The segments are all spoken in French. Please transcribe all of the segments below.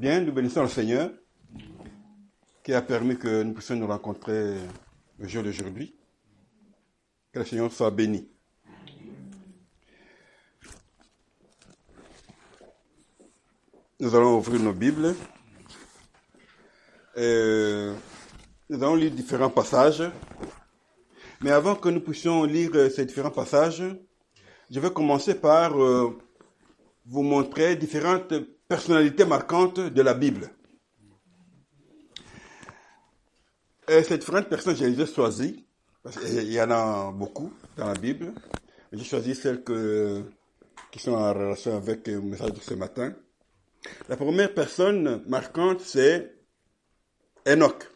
Bien, nous bénissons le Seigneur qui a permis que nous puissions nous rencontrer le jour d'aujourd'hui. Que le Seigneur soit béni. Nous allons ouvrir nos Bibles. Et nous allons lire différents passages. Mais avant que nous puissions lire ces différents passages, je vais commencer par euh, vous montrer différentes personnalités marquantes de la Bible. Et ces différentes personnes, je les ai choisies, parce qu'il y en a beaucoup dans la Bible. J'ai choisi celles qui sont en relation avec le message de ce matin. La première personne marquante, c'est Enoch.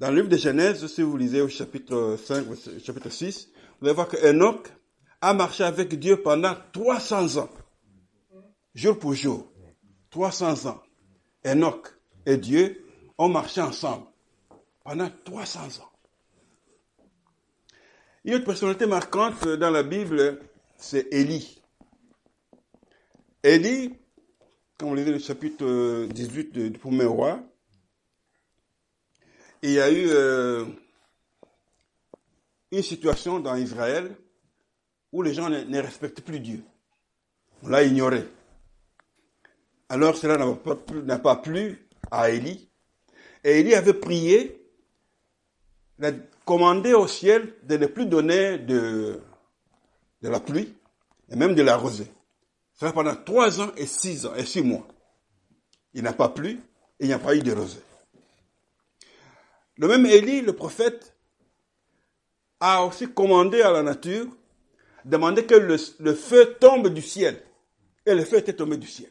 Dans le livre de Genèse, si vous lisez au chapitre 5, au chapitre 6, vous allez voir que Enoch a marché avec Dieu pendant 300 ans. Jour pour jour. 300 ans. Enoch et Dieu ont marché ensemble pendant 300 ans. Une autre personnalité marquante dans la Bible, c'est Élie. Élie, comme on lisait le chapitre 18 du premier roi, il y a eu euh, une situation dans Israël où les gens ne respectent plus Dieu. On l'a ignoré. Alors cela n'a pas, plu à Élie. Et Élie avait prié, commandé au ciel de ne plus donner de, la pluie et même de la rosée. Cela pendant trois ans et six ans et six mois. Il n'a pas plu et il n'y a pas eu de rosée. Le même Élie, le prophète, a aussi commandé à la nature, demandé que le feu tombe du ciel. Et le feu était tombé du ciel.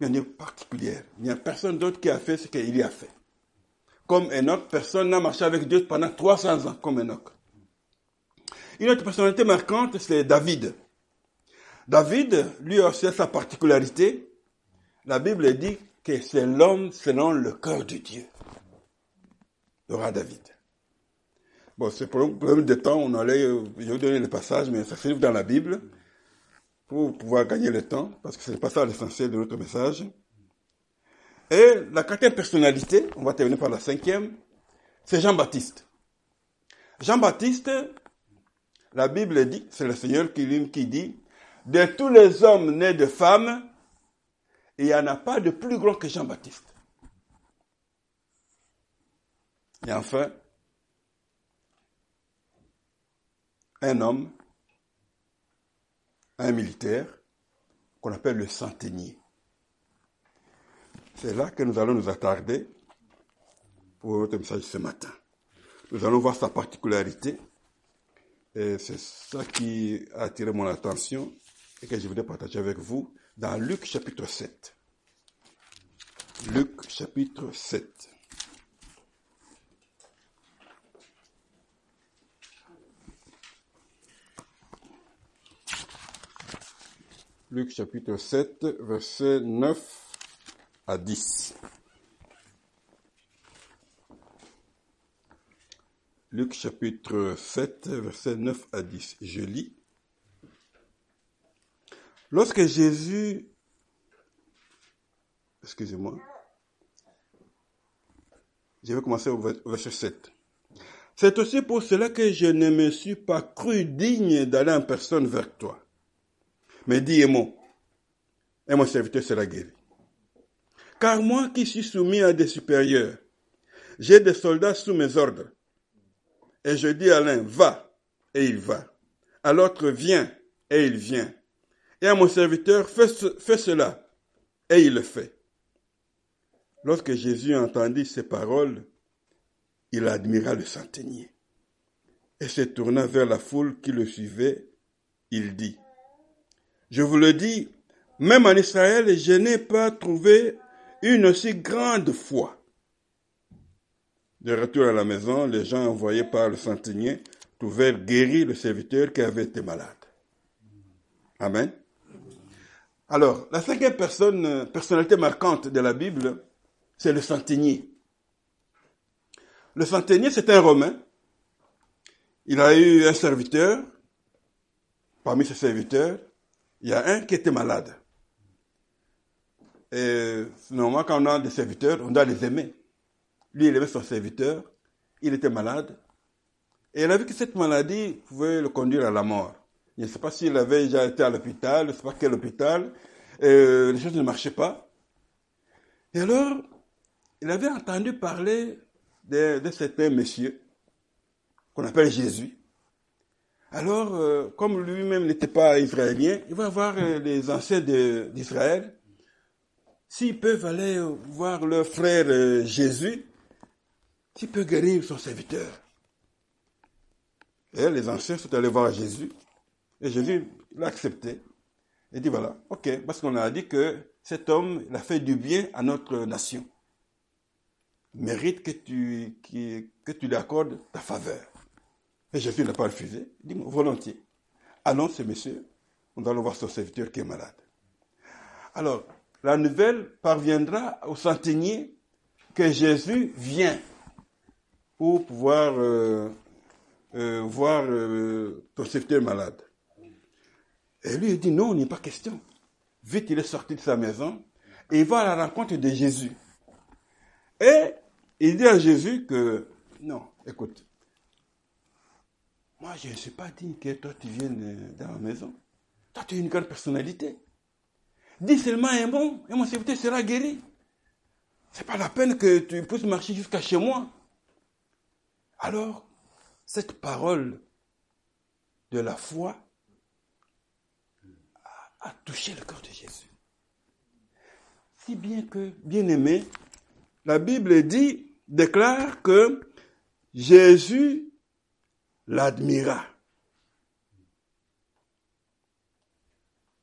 Une particulière. Il n'y a personne d'autre qui a fait ce qu'il a fait. Comme Enoch, personne n'a marché avec Dieu pendant 300 ans, comme Enoch. Une autre personnalité marquante, c'est David. David, lui aussi a sa particularité. La Bible dit que c'est l'homme selon le cœur de Dieu. Le roi David. Bon, c'est pour un problème de temps, on allait, je vais vous donner le passage, mais ça se trouve dans la Bible pour pouvoir gagner le temps, parce que ce n'est pas ça l'essentiel de notre message. Et la quatrième personnalité, on va terminer par la cinquième, c'est Jean-Baptiste. Jean-Baptiste, la Bible dit, c'est le Seigneur qui, qui dit, de tous les hommes nés de femmes, il n'y en a pas de plus grand que Jean-Baptiste. Et enfin, un homme un militaire qu'on appelle le centenier. C'est là que nous allons nous attarder pour notre message ce matin. Nous allons voir sa particularité et c'est ça qui a attiré mon attention et que je voudrais partager avec vous dans Luc chapitre 7. Luc chapitre 7. Luc chapitre 7, verset 9 à 10. Luc chapitre 7, verset 9 à 10. Je lis. Lorsque Jésus, excusez-moi, je vais commencer au verset 7. C'est aussi pour cela que je ne me suis pas cru digne d'aller en personne vers toi mais dis moi et mon serviteur sera guéri. Car moi qui suis soumis à des supérieurs, j'ai des soldats sous mes ordres. Et je dis à l'un, va, et il va. À l'autre, viens, et il vient. Et à mon serviteur, fais, fais cela, et il le fait. Lorsque Jésus entendit ces paroles, il admira le centenier. Et se tourna vers la foule qui le suivait, il dit, je vous le dis, même en Israël, je n'ai pas trouvé une aussi grande foi. De retour à la maison, les gens envoyés par le centenier trouvèrent guéri le serviteur qui avait été malade. Amen. Alors, la cinquième personne, personnalité marquante de la Bible, c'est le centenier. Le centenier, c'est un Romain. Il a eu un serviteur. Parmi ses serviteurs, il y a un qui était malade. Et normalement, quand on a des serviteurs, on doit les aimer. Lui, il aimait son serviteur. Il était malade. Et il a vu que cette maladie pouvait le conduire à la mort. Je ne sais pas s'il avait déjà été à l'hôpital, je ne sais pas quel hôpital. Les choses ne marchaient pas. Et alors, il avait entendu parler de, de certain monsieur qu'on appelle Jésus. Alors, euh, comme lui-même n'était pas israélien, il va voir euh, les anciens d'Israël. S'ils peuvent aller voir leur frère euh, Jésus, s'il peut guérir son serviteur. Et les anciens sont allés voir Jésus. Et Jésus l'a accepté. Il dit voilà, ok, parce qu'on a dit que cet homme, a fait du bien à notre nation. Mérite que tu lui accordes ta faveur. Et Jésus n'a pas refusé. Il dit volontiers. Allons, ce monsieur, on aller voir son serviteur qui est malade. Alors, la nouvelle parviendra au centenier que Jésus vient pour pouvoir euh, euh, voir euh, ton serviteur malade. Et lui, il dit non, il n'est pas question. Vite, il est sorti de sa maison et il va à la rencontre de Jésus. Et il dit à Jésus que non, écoute, moi je ne suis pas digne que toi tu viennes euh, dans ma maison. Toi tu es une grande personnalité. Dis seulement un mot et mon serviteur sera guéri. C'est pas la peine que tu puisses marcher jusqu'à chez moi. Alors, cette parole de la foi a, a touché le cœur de Jésus. Si bien que, bien aimé, la Bible dit, déclare que Jésus l'admira.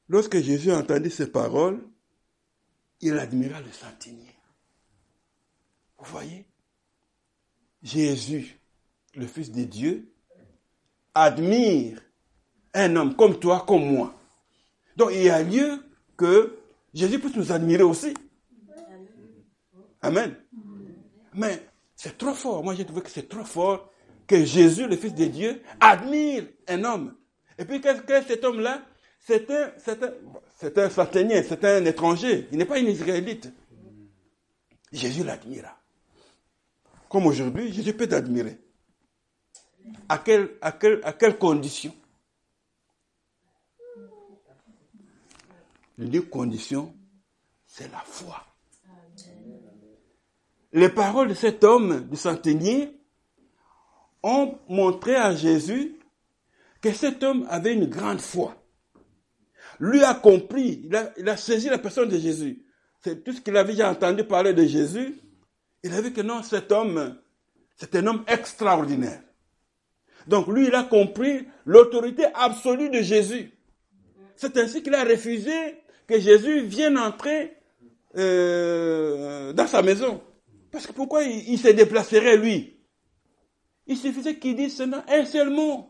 Lorsque Jésus entendit ces paroles, il admira le centenier. Vous voyez? Jésus, le Fils de Dieu, admire un homme comme toi, comme moi. Donc il y a lieu que Jésus puisse nous admirer aussi. Amen. Mais c'est trop fort. Moi, j'ai trouvé que c'est trop fort que Jésus, le Fils de Dieu, admire un homme. Et puis, qu'est-ce que cet homme-là? C'est un, c'est un, c'est un centenier, c'est un étranger. Il n'est pas un Israélite. Jésus l'admira. Comme aujourd'hui, Jésus peut t'admirer. À quelle, à quelle, à quelle condition, c'est la foi. Les paroles de cet homme, du centenier, ont montré à Jésus que cet homme avait une grande foi. Lui a compris, il a, saisi la personne de Jésus. C'est tout ce qu'il avait déjà entendu parler de Jésus. Il a vu que non, cet homme, c'est un homme extraordinaire. Donc lui, il a compris l'autorité absolue de Jésus. C'est ainsi qu'il a refusé que Jésus vienne entrer euh, dans sa maison. Parce que pourquoi il se déplacerait lui? Il suffisait qu'il dise seulement un seul mot.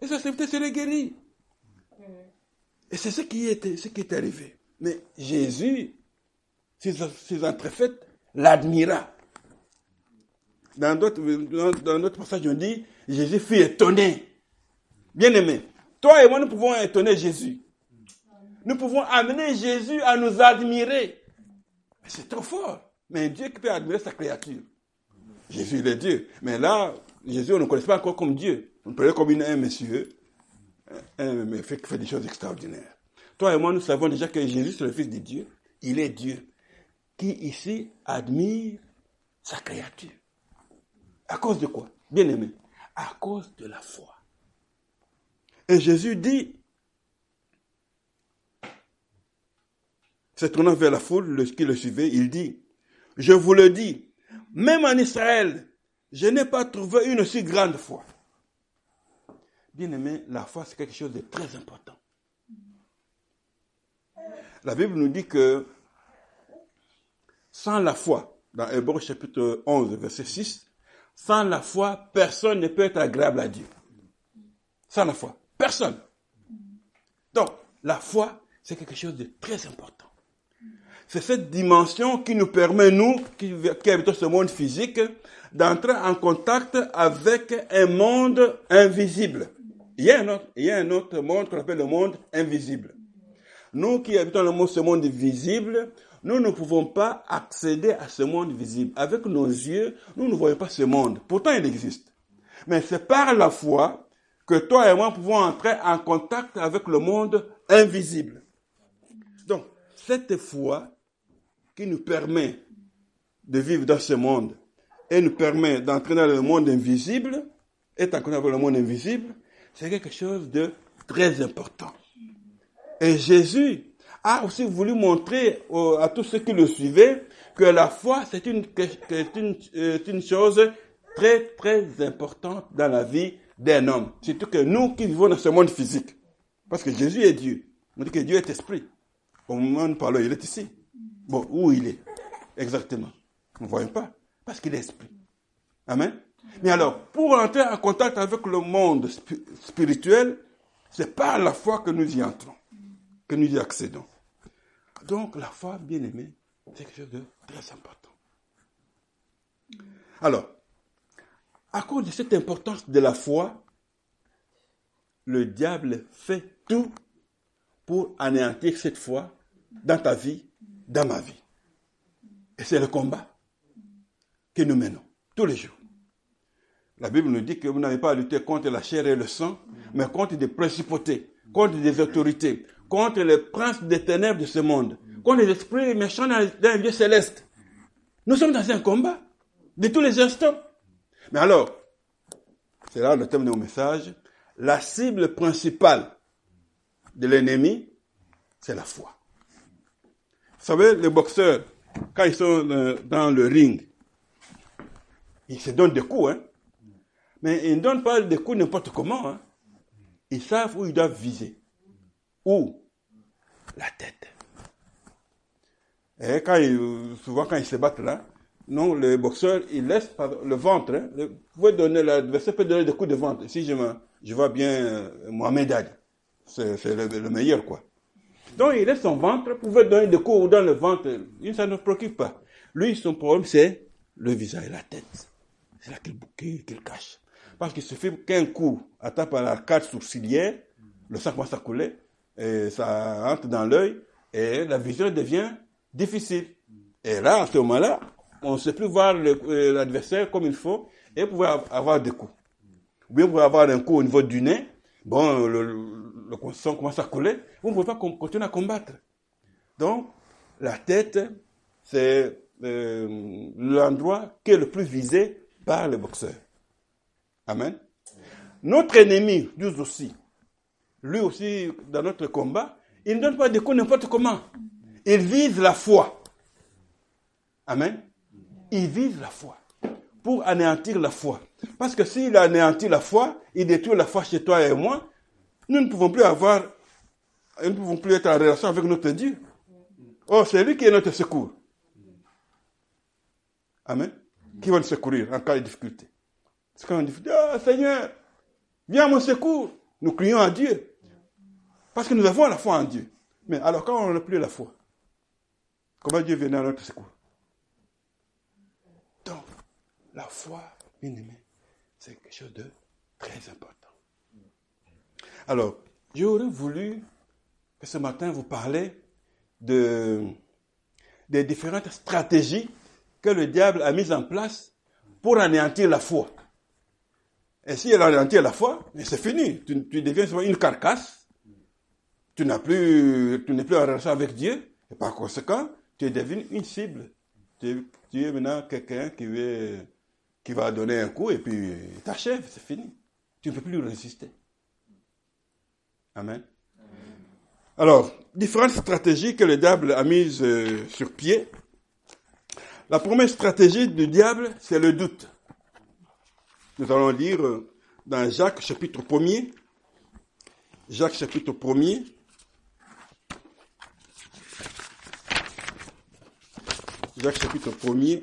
Et sa serviteur serait guéri. Et c'est ce qui est, ce qui est arrivé. Mais Jésus, ses, ses entrefaites, l'admira. Dans d'autres, dans, dans d'autres passages, on dit, Jésus fut étonné. Bien aimé. Toi et moi, nous pouvons étonner Jésus. Nous pouvons amener Jésus à nous admirer. C'est trop fort. Mais Dieu qui peut admirer sa créature. Jésus, il est Dieu. Mais là, Jésus, on ne connaît pas encore comme Dieu. On le comme une- un monsieur, un, un qui fait des choses extraordinaires. Toi et moi, nous savons déjà que Jésus, c'est le Fils de Dieu. Il est Dieu. Qui ici admire sa créature. À cause de quoi? Bien aimé. À cause de la foi. Et Jésus dit, se tournant vers la foule le- qui le suivait, il dit, je vous le dis, même en Israël, je n'ai pas trouvé une si grande foi. Bien aimé, la foi, c'est quelque chose de très important. La Bible nous dit que sans la foi, dans Hébreu chapitre 11, verset 6, sans la foi, personne ne peut être agréable à Dieu. Sans la foi, personne. Donc, la foi, c'est quelque chose de très important. C'est cette dimension qui nous permet, nous, qui, habitons ce monde physique, d'entrer en contact avec un monde invisible. Il y a un autre, il y a un autre monde qu'on appelle le monde invisible. Nous qui habitons le monde, ce monde visible, nous ne pouvons pas accéder à ce monde visible. Avec nos yeux, nous ne voyons pas ce monde. Pourtant, il existe. Mais c'est par la foi que toi et moi pouvons entrer en contact avec le monde invisible. Donc, cette foi qui nous permet de vivre dans ce monde et nous permet d'entrer dans le monde invisible, être en le monde invisible, c'est quelque chose de très important. Et Jésus a aussi voulu montrer à tous ceux qui le suivaient que la foi, c'est une, une, une chose très, très importante dans la vie d'un homme. Surtout que nous qui vivons dans ce monde physique. Parce que Jésus est Dieu. On dit que Dieu est esprit. Au moment où nous parlons, il est ici. Bon, où il est Exactement? Nous ne voyons pas. Parce qu'il est esprit. Amen? Mais alors, pour entrer en contact avec le monde spirituel, c'est par la foi que nous y entrons, que nous y accédons. Donc, la foi, bien aimée, c'est quelque chose de très important. Alors, à cause de cette importance de la foi, le diable fait tout pour anéantir cette foi dans ta vie, dans ma vie. Et c'est le combat que nous menons tous les jours. La Bible nous dit que vous n'avez pas à lutter contre la chair et le sang, mais contre des principautés, contre des autorités, contre les princes des ténèbres de ce monde, contre les esprits méchants dans les lieux célestes. Nous sommes dans un combat de tous les instants. Mais alors, c'est là le thème de mon message, la cible principale de l'ennemi, c'est la foi. Savez, les boxeurs, quand ils sont euh, dans le ring, ils se donnent des coups, hein. Mais ils ne donnent pas des coups n'importe comment. Hein. Ils savent où ils doivent viser. Où? La tête. Et quand ils, souvent quand ils se battent là, non, le boxeur, il laisse le ventre. Hein. Vous pouvez donner, l'adversaire peut donner des coups de ventre. Si je, je vois bien euh, Mohamed Ali, c'est le, meilleur, quoi. Donc, il laisse son ventre, vous pouvez donner des coups dans le ventre. Ça ne préoccupe pas. Lui, son problème, c'est le visage et la tête. C'est là qu'il cache. Parce qu'il suffit qu'un coup atteint par l'arcade sourcilière, le sang commence à couler, et ça entre dans l'œil, et la vision devient difficile. Et là, à ce moment-là, on ne sait plus voir euh, l'adversaire comme il faut, et vous pouvez avoir des coups. Ou bien vous pouvez avoir un coup au niveau du nez, bon, le, le, sang commence à couler, vous ne pouvez pas continuer à combattre. Donc, la tête, c'est euh, l'endroit qui est le plus visé par le boxeur. Amen. Notre ennemi, Dieu aussi, lui aussi, dans notre combat, il ne donne pas des coups n'importe comment. Il vise la foi. Amen. Il vise la foi. Pour anéantir la foi. Parce que s'il anéantit la foi, il détruit la foi chez toi et moi, nous ne pouvons plus avoir, nous ne pouvons plus être en relation avec notre Dieu. Oh, c'est lui qui est notre secours. Amen. Qui va nous secourir en cas de difficulté? C'est quand on dit, oh, Seigneur, viens à mon secours. Nous crions à Dieu. Parce que nous avons la foi en Dieu. Mais alors quand on n'a plus la foi, comment Dieu vient à notre secours? Donc, la foi, bien aimé, c'est quelque chose de très important. Alors, j'aurais voulu que ce matin vous parler de, des différentes stratégies que le diable a mises en place pour anéantir la foi. Et si elle anéantit la foi, c'est fini. Tu, deviens une carcasse. Tu n'as plus, tu n'es plus en relation avec Dieu. Et par conséquent, tu devenu une cible. Tu, es maintenant quelqu'un qui, qui va donner un coup et puis t'achève, c'est fini. Tu ne peux plus résister. Amen. Alors, différentes stratégies que le diable a mises euh, sur pied. La première stratégie du diable, c'est le doute. Nous allons lire euh, dans Jacques chapitre 1er. Jacques chapitre 1er. Jacques chapitre 1er.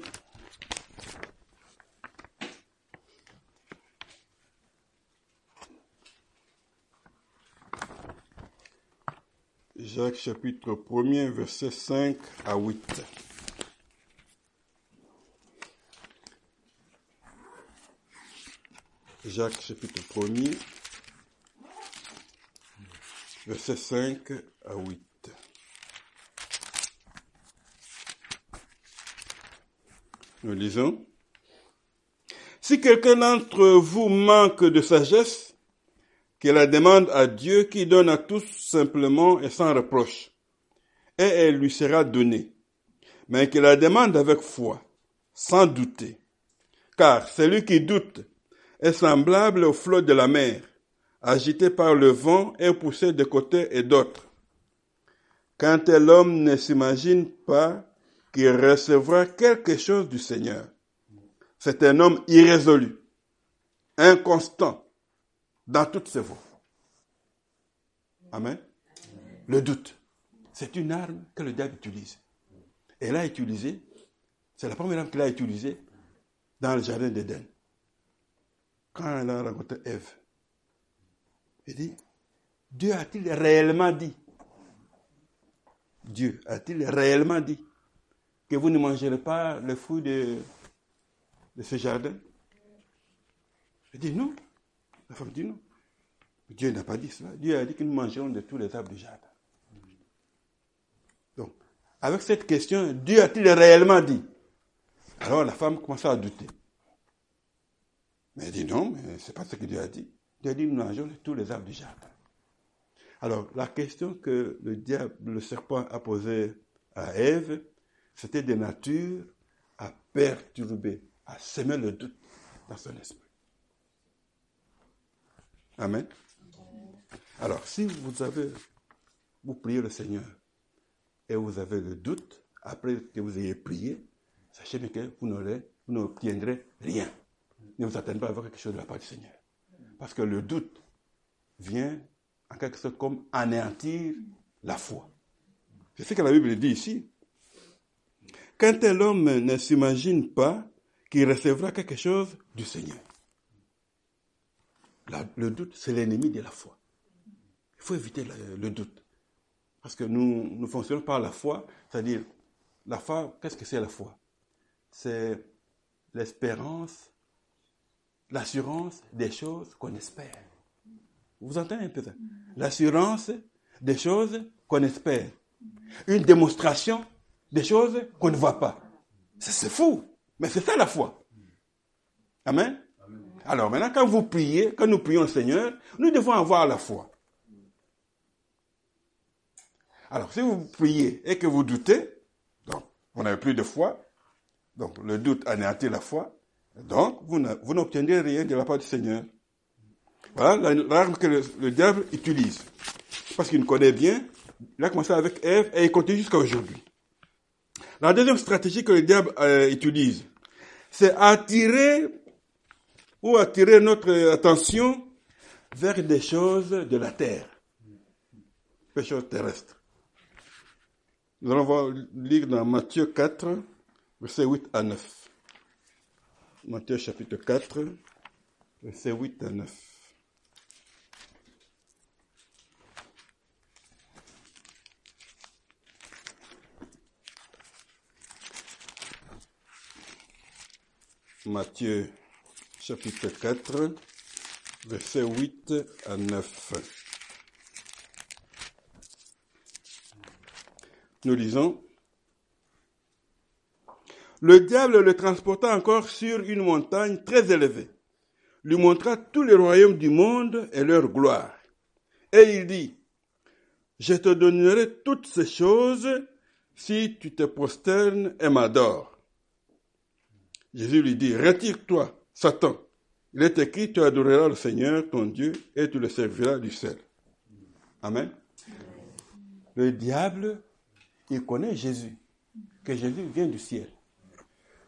Jacques chapitre 1 versets 5 à 8. Jacques chapitre 1 versets 5 à 8. Nous lisons. Si quelqu'un d'entre vous manque de sagesse, qu'il la demande à Dieu qui donne à tous simplement et sans reproche, et elle lui sera donnée. Mais qu'il la demande avec foi, sans douter. Car celui qui doute est semblable au flot de la mer, agité par le vent et poussé de côté et d'autre. Quand tel homme ne s'imagine pas qu'il recevra quelque chose du Seigneur, c'est un homme irrésolu, inconstant dans toutes ses voies. Amen. Le doute, c'est une arme que le diable utilise. Elle a utilisé, c'est la première arme qu'il a utilisée dans le jardin d'Éden. Quand elle a rencontré Ève, il dit, Dieu a-t-il réellement dit? Dieu a-t-il réellement dit que vous ne mangerez pas le fruit de, de ce jardin? Il dit non. La femme dit non. Dieu n'a pas dit cela. Dieu a dit que nous mangerons de tous les arbres du jardin. Donc, avec cette question, Dieu a-t-il réellement dit? Alors la femme commence à douter. Mais elle dit non, mais ce n'est pas ce que Dieu a dit. Dieu a dit nous mangerons de tous les arbres du jardin. Alors, la question que le diable, le serpent a posée à Ève, c'était de nature à perturber, à semer le doute dans son esprit. Amen. Alors, si vous avez, vous priez le Seigneur et vous avez le doute, après que vous ayez prié, sachez bien que vous vous n'obtiendrez rien. Ne vous attendez pas à avoir quelque chose de la part du Seigneur. Parce que le doute vient en quelque sorte comme anéantir la foi. C'est ce que la Bible dit ici. Quand tel homme ne s'imagine pas qu'il recevra quelque chose du Seigneur. Le doute, c'est l'ennemi de la foi. Il faut éviter le, doute. Parce que nous, nous fonctionnons par la foi, c'est-à-dire, la foi, qu'est-ce que c'est la foi? C'est l'espérance, l'assurance des choses qu'on espère. Vous entendez un peu ça? L'assurance des choses qu'on espère. Une démonstration des choses qu'on ne voit pas. C'est fou, mais c'est ça la foi. Amen? Alors maintenant, quand vous priez, quand nous prions le Seigneur, nous devons avoir la foi. Alors, si vous priez et que vous doutez, donc vous n'avez plus de foi, donc le doute anéantit la foi, donc vous n'obtiendrez rien de la part du Seigneur. Voilà l'arme que le, diable utilise. Parce qu'il nous connaît bien. Il a commencé avec Ève et il continue jusqu'à aujourd'hui. La deuxième stratégie que le diable euh, utilise, c'est attirer ou attirer notre attention vers des choses de la terre, des choses terrestres. Nous allons lire dans Matthieu 4, versets 8 à 9. Matthieu chapitre 4, versets 8 à 9. Matthieu chapitre 4, versets 8 à 9. Nous lisons. Le diable le transporta encore sur une montagne très élevée, lui montra tous les royaumes du monde et leur gloire. Et il dit, je te donnerai toutes ces choses si tu te prosternes et m'adores. Jésus lui dit, retire-toi, Satan. Il est écrit, tu adoreras le Seigneur, ton Dieu, et tu le serviras du ciel. Amen. Le diable, il connaît Jésus, que Jésus vient du ciel.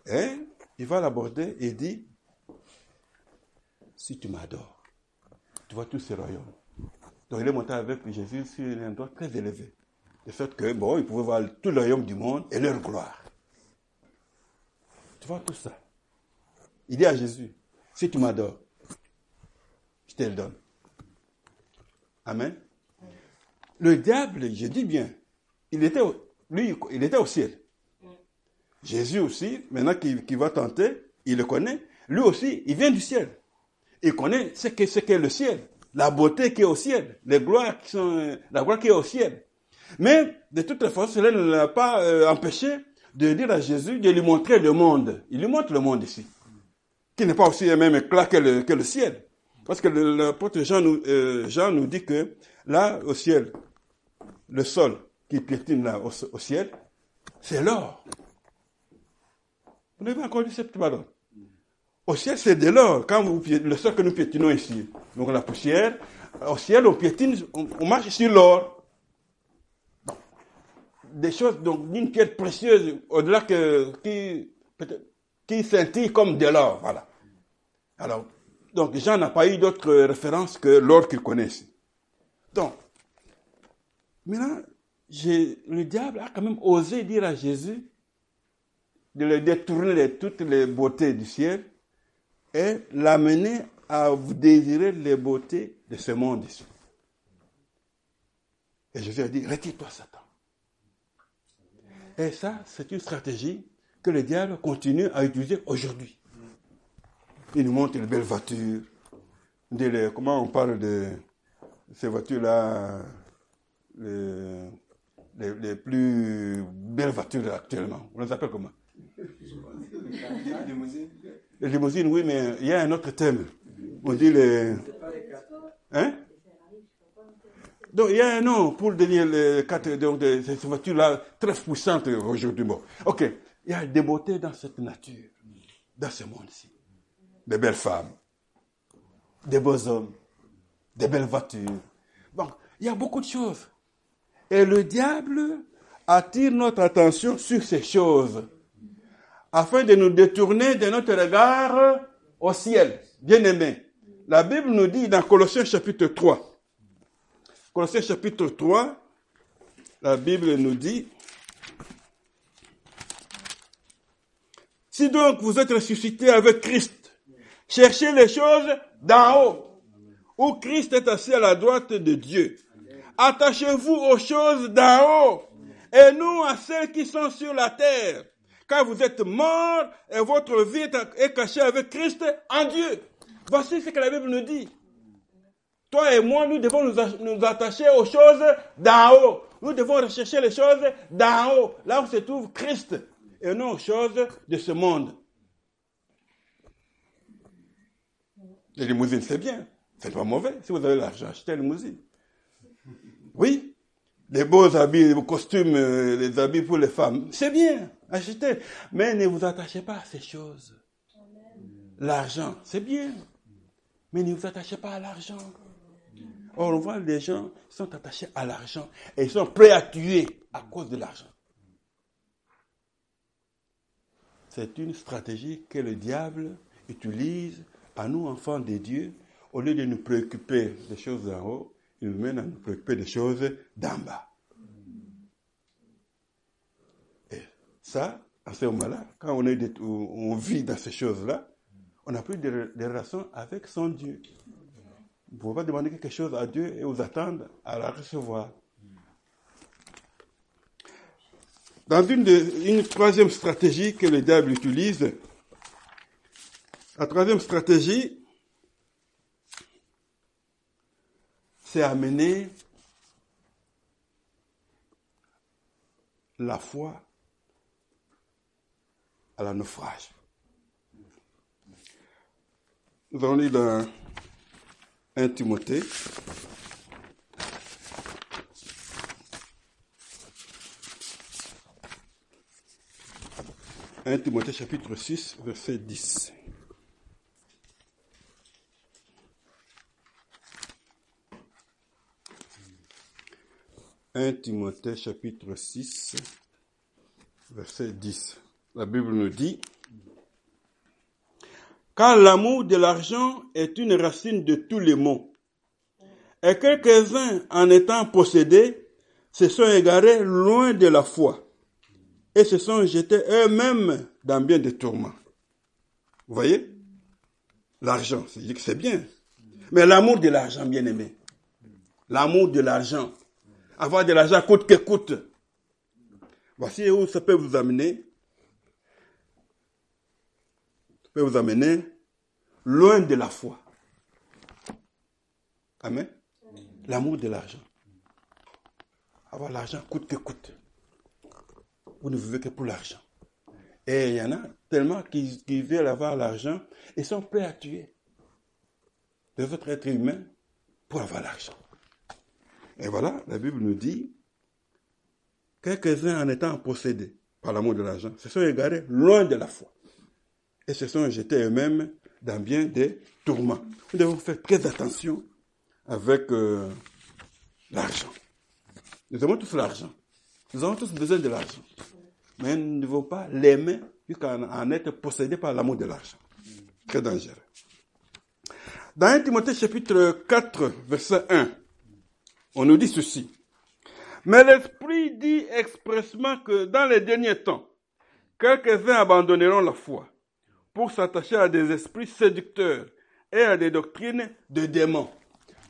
Et il va l'aborder et dit, si tu m'adores, tu vois tous ces royaumes. Donc il est monté avec Jésus sur un endroit très élevé. De fait que, bon, il pouvait voir tous les royaumes du monde et leur gloire. Tu vois tout ça. Il dit à Jésus, si tu m'adores, je te le donne. Amen. Le diable, je dis bien, il était, lui, il était au ciel. Jésus aussi, maintenant qu'il va tenter, il le connaît. Lui aussi, il vient du ciel. Il connaît ce qu'est ce le ciel, la beauté qui est au ciel, les gloires qui sont, la gloire qui est au ciel. Mais de toute façon, cela ne l'a pas euh, empêché de dire à Jésus de lui montrer le monde. Il lui montre le monde ici, qui n'est pas aussi le même éclat que le, ciel. Parce que l'apôtre Jean, nous, euh, Jean nous dit que là, au ciel, le sol qui piétine là au, ciel, c'est l'or. Vous n'avez pas encore lu cette parole. Au ciel, c'est de l'or. Quand vous, le sol que nous piétinons ici, donc la poussière, au ciel, on piétine, on, marche sur l'or. Des choses, donc, d'une pierre précieuse, au-delà que, qui, qui scintille comme de l'or, voilà. Alors, donc, Jean n'a pas eu d'autre référence que l'or qu'il connaissait. Donc, maintenant, le diable a quand même osé dire à Jésus de le détourner de toutes les beautés du ciel et l'amener à vous désirer les beautés de ce monde ici. Et Jésus a dit, retire-toi Satan. Et ça, c'est une stratégie que le diable continue à utiliser aujourd'hui. Il nous montre les belles voitures. comment on parle de ces voitures-là, les, les, plus belles voitures actuellement. On les appelle comment? Les limousines, oui, mais il y a un autre thème. On dit les. Hein? Donc, il y a un nom pour donner les quatre, donc, ces voitures-là très puissantes aujourd'hui. Bon. Ok. Il y a des beautés dans cette nature, dans ce monde-ci. Des belles femmes, des beaux hommes, des belles voitures. Bon, il y a beaucoup de choses. Et le diable attire notre attention sur ces choses afin de nous détourner de notre regard au ciel. Bien aimé, la Bible nous dit dans Colossiens chapitre 3, Colossiens chapitre 3, la Bible nous dit, si donc vous êtes ressuscité avec Christ, cherchez les choses d'en haut, où Christ est assis à la droite de Dieu. Attachez-vous aux choses d'en haut, et nous à celles qui sont sur la terre, car vous êtes morts et votre vie est cachée avec Christ en Dieu. Voici ce que la Bible nous dit. Toi et moi, nous devons nous, attacher aux choses d'en haut. Nous devons rechercher les choses d'en haut, là où se trouve Christ, et non aux choses de ce monde. Les limousines, c'est bien. C'est pas mauvais. Si vous avez l'argent, achetez une limousine. Oui. Les beaux habits, les costumes, euh, les habits pour les femmes, c'est bien. Achetez. Mais ne vous attachez pas à ces choses. L'argent, c'est bien. Mais ne vous attachez pas à l'argent. Or, on voit les gens sont attachés à l'argent et ils sont prêts à tuer à cause de l'argent. C'est une stratégie que le diable utilise à nous, enfants de Dieu, au lieu de nous préoccuper des choses d'en haut, il nous mène à nous préoccuper des choses d'en bas. Et ça, à ce moment-là, quand on, vit dans ces choses-là, on n'a plus de, de relations avec son Dieu. Vous ne pouvez pas demander quelque chose à Dieu et vous attendre à la recevoir. Dans une, troisième stratégie que le diable utilise, la troisième stratégie, c'est amener la foi à la naufrage. Nous allons lire dans 1 Timothée. Un Timothée chapitre 6, verset 10. Un Timothée chapitre 6, verset 10. La Bible nous dit, car l'amour de l'argent est une racine de tous les maux. Et quelques-uns, en étant possédés, se sont égarés loin de la foi et se sont jetés eux-mêmes dans bien des tourments. Vous voyez? L'argent, c'est bien. Mais l'amour de l'argent, bien aimé. L'amour de l'argent. Avoir de l'argent coûte que coûte. Voici où ça peut vous amener peut vous amener loin de la foi. Amen. L'amour de l'argent. Avoir l'argent coûte que coûte. Vous ne vivez que pour l'argent. Et il y en a tellement qui, veulent avoir l'argent et sont prêts à tuer de votre être humain pour avoir l'argent. Et voilà, la Bible nous dit, quelques-uns en étant possédés par l'amour de l'argent se sont égarés loin de la foi et se sont jetés eux-mêmes dans bien des tourments. Nous devons faire très attention avec euh, l'argent. Nous avons tous l'argent. Nous avons tous besoin de l'argent. Mais nous ne devons pas l'aimer jusqu'à en être possédés par l'amour de l'argent. Très dangereux. Dans 1 Timothée chapitre 4, verset 1, on nous dit ceci. Mais l'Esprit dit expressement que dans les derniers temps, quelques-uns abandonneront la foi pour s'attacher à des esprits séducteurs et à des doctrines de démons.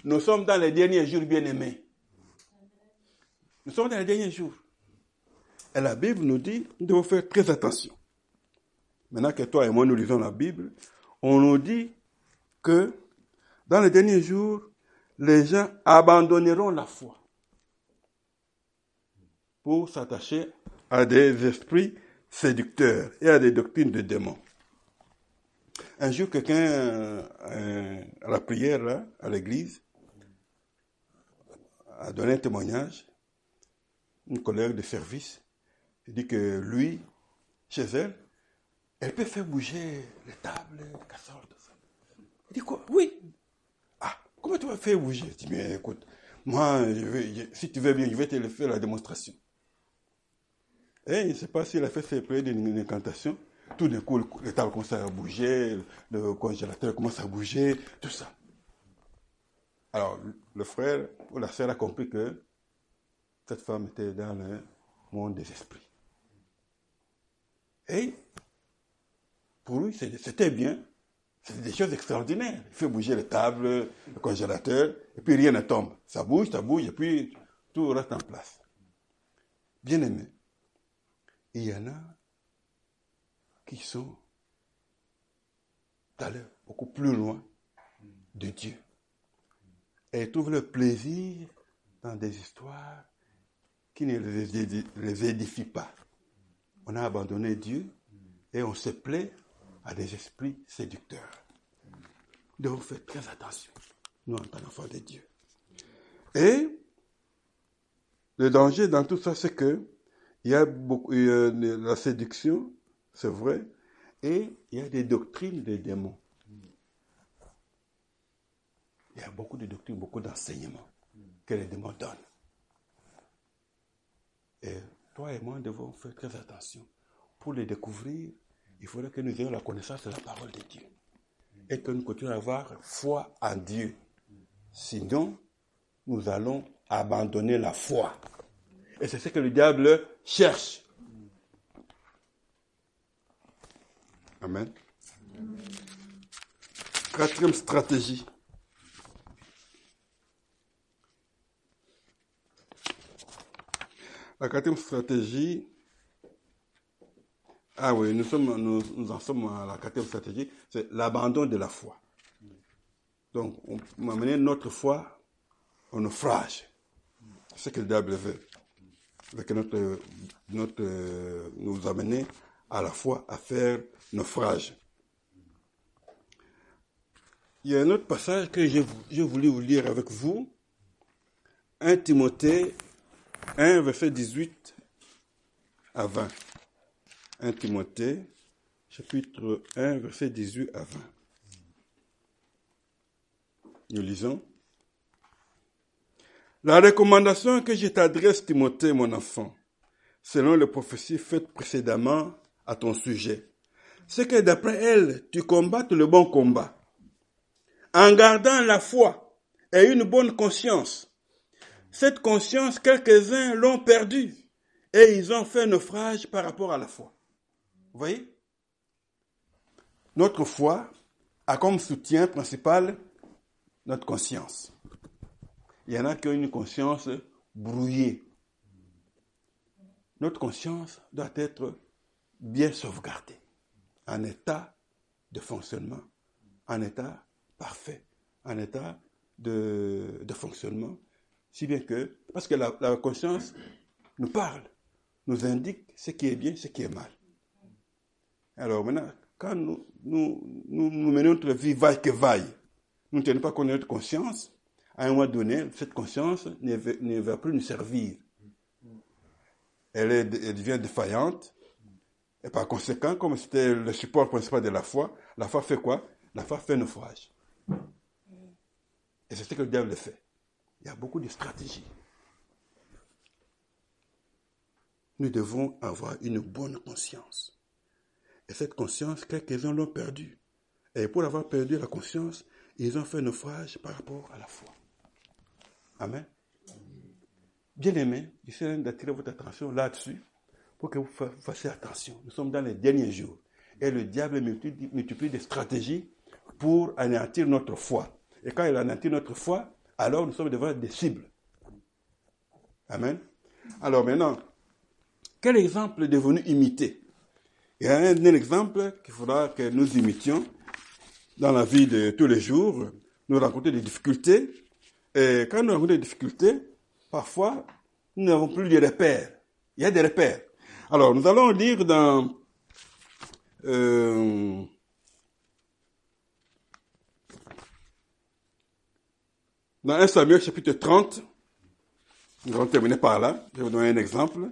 Nous sommes dans les derniers jours, bien-aimés. Nous sommes dans les derniers jours. Et la Bible nous dit, nous devons faire très attention. Maintenant que toi et moi nous lisons la Bible, on nous dit que dans les derniers jours, les gens abandonneront la foi pour s'attacher à des esprits séducteurs et à des doctrines de démons. Un jour, quelqu'un, euh, à la prière, à l'église, a donné un témoignage, une collègue de service, il dit que lui, chez elle, elle peut faire bouger les tables, les casseroles, tout ça. Il dit quoi? Oui. Ah, comment tu vas faire bouger? Je dis, mais écoute, moi, je vais, si tu veux bien, je vais te faire la démonstration. Et il ne sait pas s'il a fait ses prières d'une incantation. Tout d'un coup, les tables commencent à bouger, le congélateur commence à bouger, tout ça. Alors, le frère ou la sœur a compris que cette femme était dans le monde des esprits. Et pour lui, c'était bien. C'était des choses extraordinaires. Il fait bouger les tables, le congélateur, et puis rien ne tombe. Ça bouge, ça bouge, et puis tout reste en place. Bien aimé. Il y en a qui sont allés beaucoup plus loin de Dieu. Et trouvent le plaisir dans des histoires qui ne les édifient pas. On a abandonné Dieu et on se plaît à des esprits séducteurs. Donc faites très attention, nous en tant qu'enfants de Dieu. Et le danger dans tout ça, c'est que il y a beaucoup, la séduction, c'est vrai, et il y a des doctrines des démons. Il y a beaucoup de doctrines, beaucoup d'enseignements que les démons donnent. Toi et moi devons faire très attention. Pour les découvrir, il faudrait que nous ayons la connaissance de la parole de Dieu. Et que nous continuions à avoir foi en Dieu. Sinon, nous allons abandonner la foi. Et c'est ce que le diable cherche. Amen. Quatrième stratégie. La quatrième stratégie, ah oui, nous, en sommes à la quatrième stratégie, c'est l'abandon de la foi. Donc, on va amener notre foi au naufrage. C'est ce que le diable veut. Avec notre, notre, nous amener à la fois à faire naufrage. Il y a un autre passage que j'ai voulu vous lire avec vous. 1 Timothée 1, verset 18 à 20. 1 Timothée, chapitre 1, verset 18 à 20. Nous lisons. La recommandation que je t'adresse, Timothée, mon enfant, selon les prophéties faites précédemment à ton sujet, c'est que d'après elles, tu combattes le bon combat, en gardant la foi et une bonne conscience. Cette conscience, quelques-uns l'ont perdue et ils ont fait naufrage par rapport à la foi. Vous voyez? Notre foi a comme soutien principal notre conscience. Il y en a qui ont une conscience brouillée. Notre conscience doit être bien sauvegardée, en état de fonctionnement, en état parfait, en état de, fonctionnement, si bien que, parce que la, conscience nous parle, nous indique ce qui est bien, ce qui est mal. Alors maintenant, quand nous, menons notre vie vaille que vaille, nous ne tenons pas compte de notre conscience, à un moment donné, cette conscience ne, va plus nous servir. Elle, elle devient défaillante, et par conséquent, comme c'était le support principal de la foi, la foi fait quoi? La foi fait naufrage. Et c'est ce que le diable fait. Il y a beaucoup de stratégies. Nous devons avoir une bonne conscience. Et cette conscience, quelques-uns l'ont perdue. Et pour avoir perdu la conscience, ils ont fait naufrage par rapport à la foi. Amen. Bien aimé, j'essaie d'attirer votre attention là-dessus pour que vous fassiez attention. Nous sommes dans les derniers jours. Et le diable multiplie des stratégies pour anéantir notre foi. Et quand il anéantit notre foi, alors nous sommes devant des cibles. Amen. Alors maintenant, quel exemple est devenu imité? Il y a un, exemple qu'il faudra que nous imitions dans la vie de tous les jours. Nous rencontrons des difficultés. Et quand nous rencontrons des difficultés, parfois, nous n'avons plus de repères. Il y a des repères. Alors, nous allons lire dans euh, dans 1 Samuel chapitre 30, nous allons terminer par là, je vais vous donner un exemple.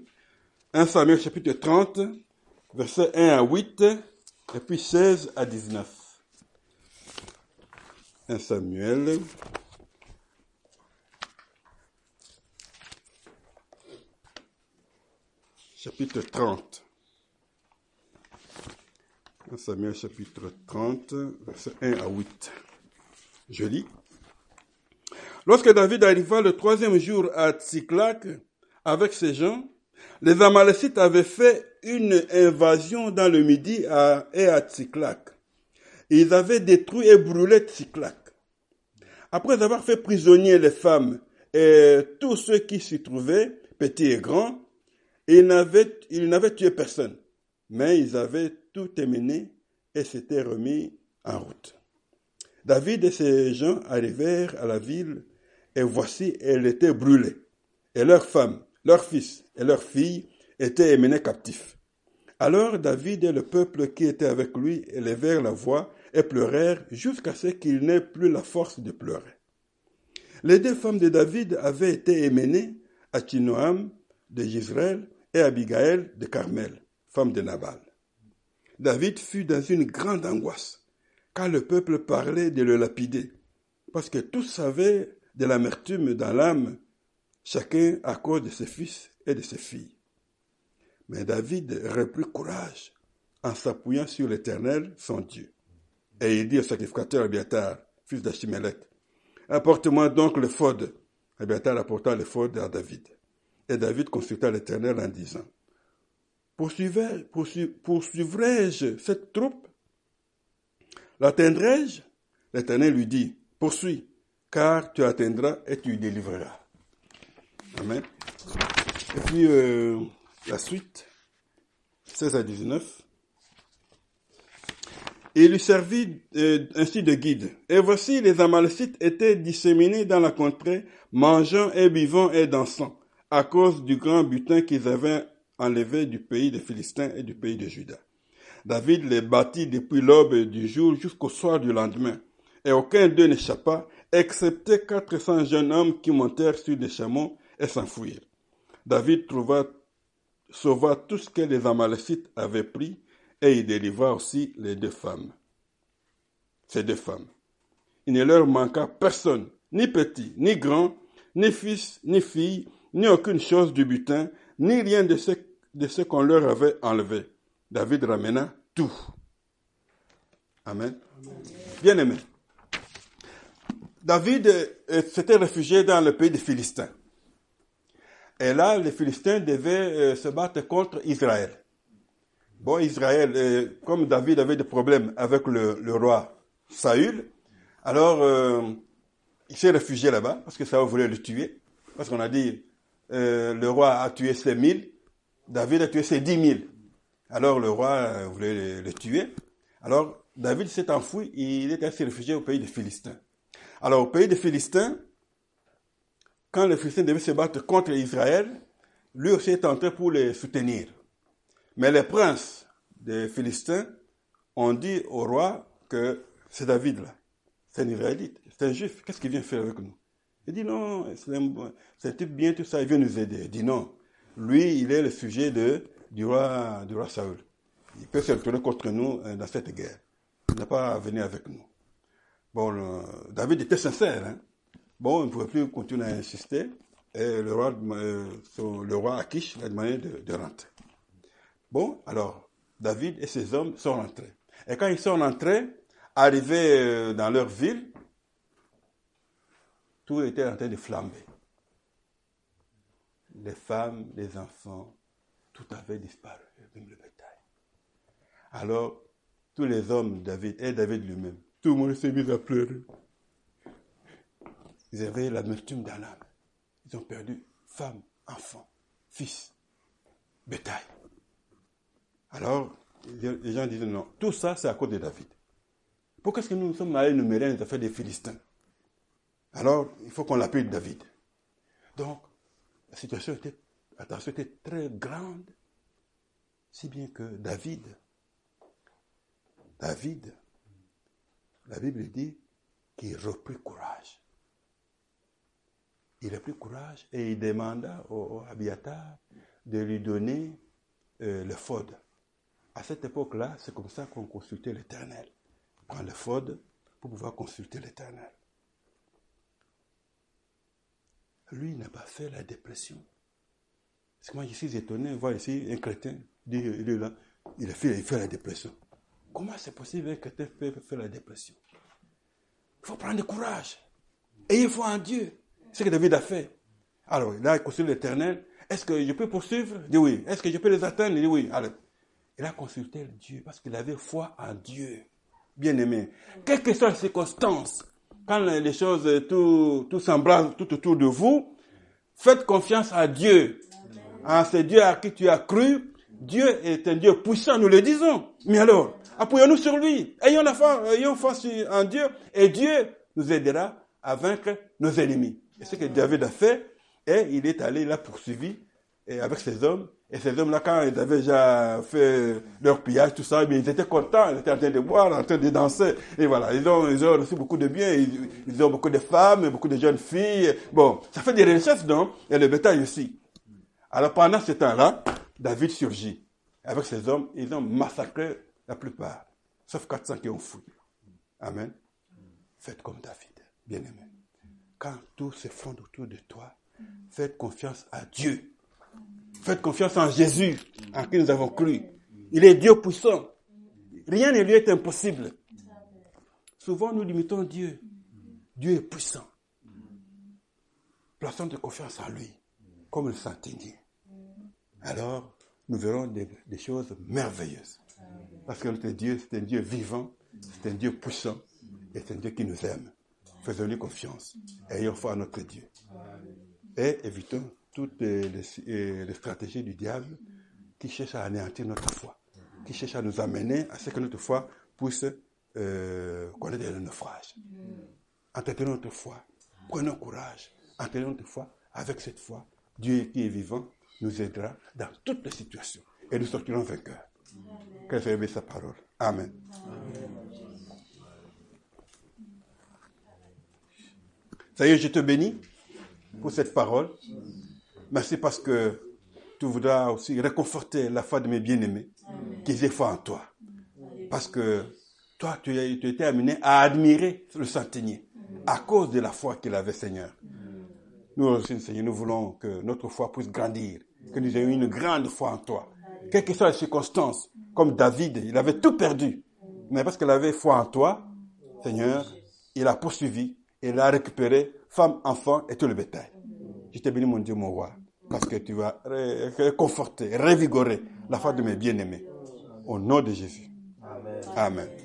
1 Samuel chapitre 30, versets 1 à 8, et puis 16 à 19. 1 Samuel chapitre 30. Samuel chapitre 30, verset 1 à 8. Je lis. Lorsque David arriva le troisième jour à Tsiklag avec ses gens, les Amalécites avaient fait une invasion dans le midi et à Tsiklag. Ils avaient détruit et brûlé Tsiklag. Après avoir fait prisonnier les femmes et tous ceux qui s'y trouvaient, petits et grands, ils n'avaient, tué personne, mais ils avaient tout émené et s'étaient remis en route. David et ses gens arrivèrent à la ville, et voici, elle était brûlée, et leurs femmes, leurs fils et leurs filles étaient émenés captifs. Alors David et le peuple qui était avec lui élevèrent la voix et pleurèrent jusqu'à ce qu'ils n'aient plus la force de pleurer. Les deux femmes de David avaient été émenées, Chinoam de Israël et Abigail de Carmel, femme de Nabal. David fut dans une grande angoisse, car le peuple parlait de le lapider, parce que tous savaient de l'amertume dans l'âme, chacun à cause de ses fils et de ses filles. Mais David reprit courage en s'appuyant sur l'Éternel, son Dieu. Et il dit au sacrificateur Abiatar, fils d'Achimelech, apporte-moi donc le fode. Abiatar apporta le fode à David. Et David consulta l'Éternel en disant, poursuivrai-je cette troupe? L'atteindrai-je L'Éternel lui dit, poursuis, car tu atteindras et tu délivreras. Amen. Et puis euh, la suite, 16 à 19. il lui servit euh, ainsi de guide. Et voici les Amalécites étaient disséminés dans la contrée, mangeant et buvant et dansant à cause du grand butin qu'ils avaient enlevé du pays des Philistins et du pays de Juda. David les battit depuis l'aube du jour jusqu'au soir du lendemain, et aucun d'eux n'échappa, excepté quatre cents jeunes hommes qui montèrent sur des chameaux et s'enfuirent. David trouva, sauva tout ce que les Amalécites avaient pris, et il délivra aussi les deux femmes. Ces deux femmes. Il ne leur manqua personne, ni petit, ni grand, ni fils, ni fille, ni aucune chose du butin, ni rien de ce, de ce qu'on leur avait enlevé. David ramena tout. Amen. Bien aimé. David euh, s'était réfugié dans le pays des Philistins. Et là, les Philistins devaient euh, se battre contre Israël. Bon, Israël, euh, comme David avait des problèmes avec le, roi Saül, alors il s'est réfugié là-bas parce que Saül voulait le tuer. Parce qu'on a dit, le roi a tué ses mille, David a tué ses dix mille. Alors le roi voulait le, tuer. Alors David s'est enfoui, il est ainsi réfugié au pays des Philistins. Alors au pays des Philistins, quand les Philistins devaient se battre contre Israël, lui aussi est entré pour les soutenir. Mais les princes des Philistins ont dit au roi que c'est David là. C'est un Israélite, c'est un juif. Qu'est-ce qu'il vient faire avec nous? Il dit non, c'est type bien, tout ça, il vient nous aider. Il dit non. Lui, il est le sujet du, roi, du roi Saül. Il peut se retourner contre nous euh, dans cette guerre. Il n'a pas à venir avec nous. Bon, David était sincère. Hein? Bon, il ne pouvait plus continuer à insister. Et le roi, euh, le roi Akish a demandé de, de rentrer. Bon, alors, David et ses hommes sont rentrés. Et quand ils sont rentrés, arrivés euh, dans leur ville, tout était en train de flamber. Les femmes, les enfants, tout avait disparu, même le bétail. Alors, tous les hommes, David et David lui-même, tout le monde s'est mis à pleurer. Ils avaient l'amertume dans l'âme. Ils ont perdu femmes, enfants, fils, bétail. Alors, les gens disaient non, tout ça c'est à cause de David. Pourquoi est-ce que nous sommes allés numérer les affaires des Philistins? Alors, il faut qu'on l'appelle David. Donc, la situation était, attention, était très grande, si bien que David, David, la Bible dit qu'il reprit courage. Il a pris courage et il demanda au, Abiatar de lui donner euh, le fode. À cette époque-là, c'est comme ça qu'on consultait l'Éternel. On prend le fode pour pouvoir consulter l'Éternel. Lui, n'a pas fait la dépression. Parce que moi, je suis étonné voir ici un chrétien, il a fait, il fait la dépression. Comment c'est possible qu'un chrétien fait, fait la dépression? Il faut prendre courage. Il faut en Dieu. C'est ce que David a fait. Alors, il a consulté l'Éternel. Est-ce que je peux poursuivre? Il dit oui. Est-ce que je peux les atteindre? Il dit oui. Alors, il a consulté Dieu parce qu'il avait foi en Dieu. Bien aimé. Quelles que soient les circonstances, quand les choses tout, tout tout autour de vous, faites confiance à Dieu. Ah, c'est Dieu à qui tu as cru. Dieu est un Dieu puissant, nous le disons. Mais alors, appuyons-nous sur lui. Ayons la foi, ayons foi en Dieu et Dieu nous aidera à vaincre nos ennemis. Et ce que David a fait, et il est allé, il a poursuivi avec ses hommes. Et ces hommes-là, quand ils avaient déjà fait leur pillage, tout ça, ils étaient contents, ils étaient en train de boire, en train de danser. Et voilà, ils ont, ils ont reçu beaucoup de biens, ils, ils, ont beaucoup de femmes, beaucoup de jeunes filles. Bon, ça fait des richesses, non? Et le bétail aussi. Alors pendant ce temps-là, David surgit. Avec ses hommes, ils ont massacré la plupart, sauf 400 qui ont fui. Amen. Faites comme David, bien-aimé. Quand tout se fonde autour de toi, faites confiance à Dieu. Faites confiance en Jésus, en qui nous avons cru. Il est Dieu puissant. Rien ne lui est impossible. Souvent, nous limitons Dieu. Dieu est puissant. Plaçons de confiance en lui, comme le centenier. Alors, nous verrons des choses merveilleuses. Parce que notre Dieu, c'est un Dieu vivant, c'est un Dieu puissant, et c'est un Dieu qui nous aime. Faisons-lui confiance. Ayons foi à notre Dieu. Et évitons toutes les, les, les, stratégies du diable qui cherchent à anéantir notre foi, qui cherchent à nous amener à ce que notre foi puisse euh, connaître le naufrage. Entretenons notre foi, prenons courage, entretenons notre foi. Avec cette foi, Dieu qui est vivant nous aidera dans toutes les situations et nous sortirons vainqueurs. Que soit sa parole. Amen. Est, je te bénis pour cette parole. Merci parce que tu voudras aussi réconforter la foi de mes bien-aimés, qu'ils aient foi en toi. Parce que toi, tu as, tu été amené à admirer le centenier à cause de la foi qu'il avait, Seigneur. Nous aussi, Seigneur, nous voulons que notre foi puisse grandir, que nous ayons une grande foi en toi. Quelles que soient les circonstances, comme David, il avait tout perdu. Mais parce qu'il avait foi en toi, Seigneur, il a poursuivi, il a récupéré femme, enfant et tout le bétail. Je te bénis, mon Dieu, mon roi, parce que tu vas réconforter, revigorer la foi de mes bien-aimés. Au nom de Jésus. Amen. Amen.